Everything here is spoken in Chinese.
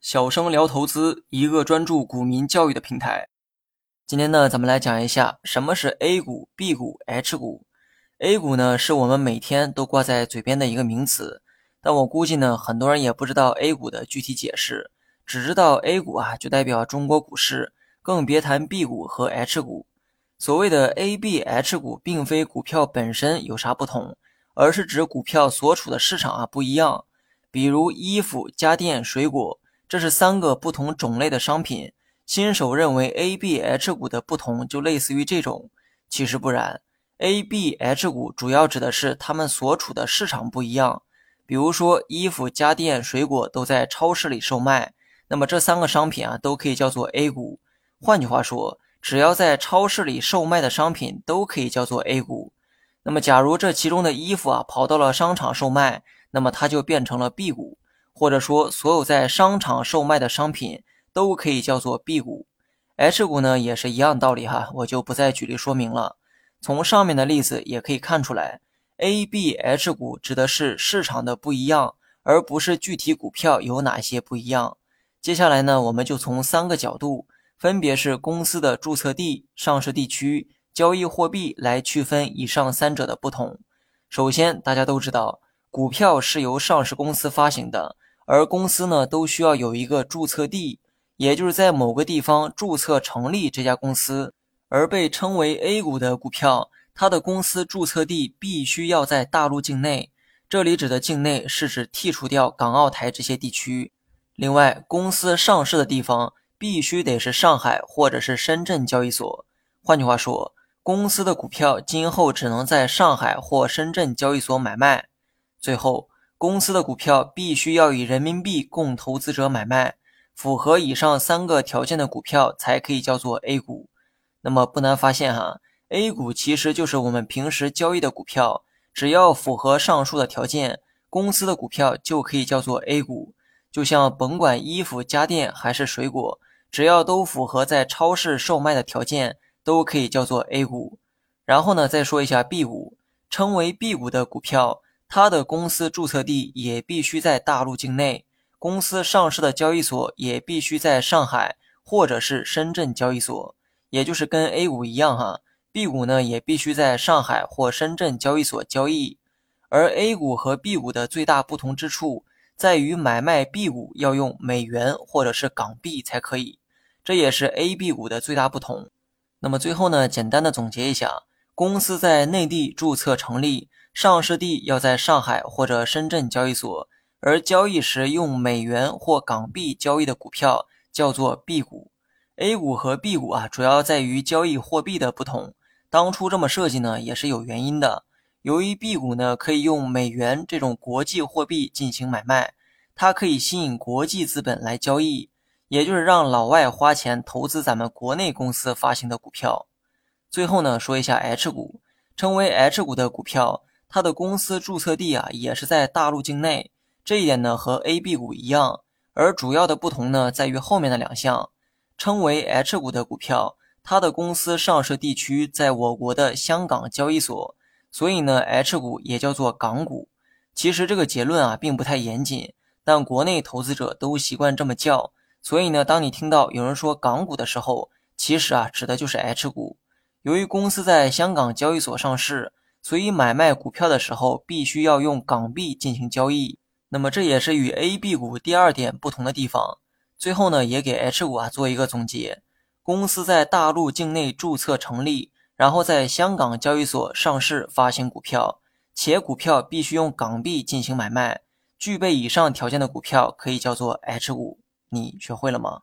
小生聊投资，一个专注股民教育的平台。今天呢，咱们来讲一下什么是 A 股、B 股、H 股。A 股呢，是我们每天都挂在嘴边的一个名词，但我估计呢，很多人也不知道 A 股的具体解释，只知道 A 股啊就代表中国股市，更别谈 B 股和 H 股。所谓的 A、B、H 股，并非股票本身有啥不同，而是指股票所处的市场啊不一样。比如衣服、家电、水果。这是三个不同种类的商品。新手认为 A、B、H 股的不同就类似于这种，其实不然。A、B、H 股主要指的是他们所处的市场不一样。比如说，衣服、家电、水果都在超市里售卖，那么这三个商品啊都可以叫做 A 股。换句话说，只要在超市里售卖的商品都可以叫做 A 股。那么，假如这其中的衣服啊跑到了商场售卖，那么它就变成了 B 股。或者说，所有在商场售卖的商品都可以叫做 B 股，H 股呢也是一样道理哈，我就不再举例说明了。从上面的例子也可以看出来，A、B、H 股指的是市场的不一样，而不是具体股票有哪些不一样。接下来呢，我们就从三个角度，分别是公司的注册地、上市地区、交易货币来区分以上三者的不同。首先，大家都知道，股票是由上市公司发行的。而公司呢，都需要有一个注册地，也就是在某个地方注册成立这家公司。而被称为 A 股的股票，它的公司注册地必须要在大陆境内。这里指的境内是指剔除掉港澳台这些地区。另外，公司上市的地方必须得是上海或者是深圳交易所。换句话说，公司的股票今后只能在上海或深圳交易所买卖。最后。公司的股票必须要以人民币供投资者买卖，符合以上三个条件的股票才可以叫做 A 股。那么不难发现哈，A 股其实就是我们平时交易的股票，只要符合上述的条件，公司的股票就可以叫做 A 股。就像甭管衣服、家电还是水果，只要都符合在超市售卖的条件，都可以叫做 A 股。然后呢，再说一下 B 股，称为 B 股的股票。它的公司注册地也必须在大陆境内，公司上市的交易所也必须在上海或者是深圳交易所，也就是跟 A 股一样哈，B 股呢也必须在上海或深圳交易所交易。而 A 股和 B 股的最大不同之处在于买卖 B 股要用美元或者是港币才可以，这也是 A、B 股的最大不同。那么最后呢，简单的总结一下，公司在内地注册成立。上市地要在上海或者深圳交易所，而交易时用美元或港币交易的股票叫做 B 股。A 股和 B 股啊，主要在于交易货币的不同。当初这么设计呢，也是有原因的。由于 B 股呢可以用美元这种国际货币进行买卖，它可以吸引国际资本来交易，也就是让老外花钱投资咱们国内公司发行的股票。最后呢，说一下 H 股，称为 H 股的股票。它的公司注册地啊也是在大陆境内，这一点呢和 A、B 股一样，而主要的不同呢在于后面的两项。称为 H 股的股票，它的公司上市地区在我国的香港交易所，所以呢 H 股也叫做港股。其实这个结论啊并不太严谨，但国内投资者都习惯这么叫，所以呢当你听到有人说港股的时候，其实啊指的就是 H 股。由于公司在香港交易所上市。所以买卖股票的时候必须要用港币进行交易，那么这也是与 A、B 股第二点不同的地方。最后呢，也给 H 股啊做一个总结：公司在大陆境内注册成立，然后在香港交易所上市发行股票，且股票必须用港币进行买卖，具备以上条件的股票可以叫做 H 股。你学会了吗？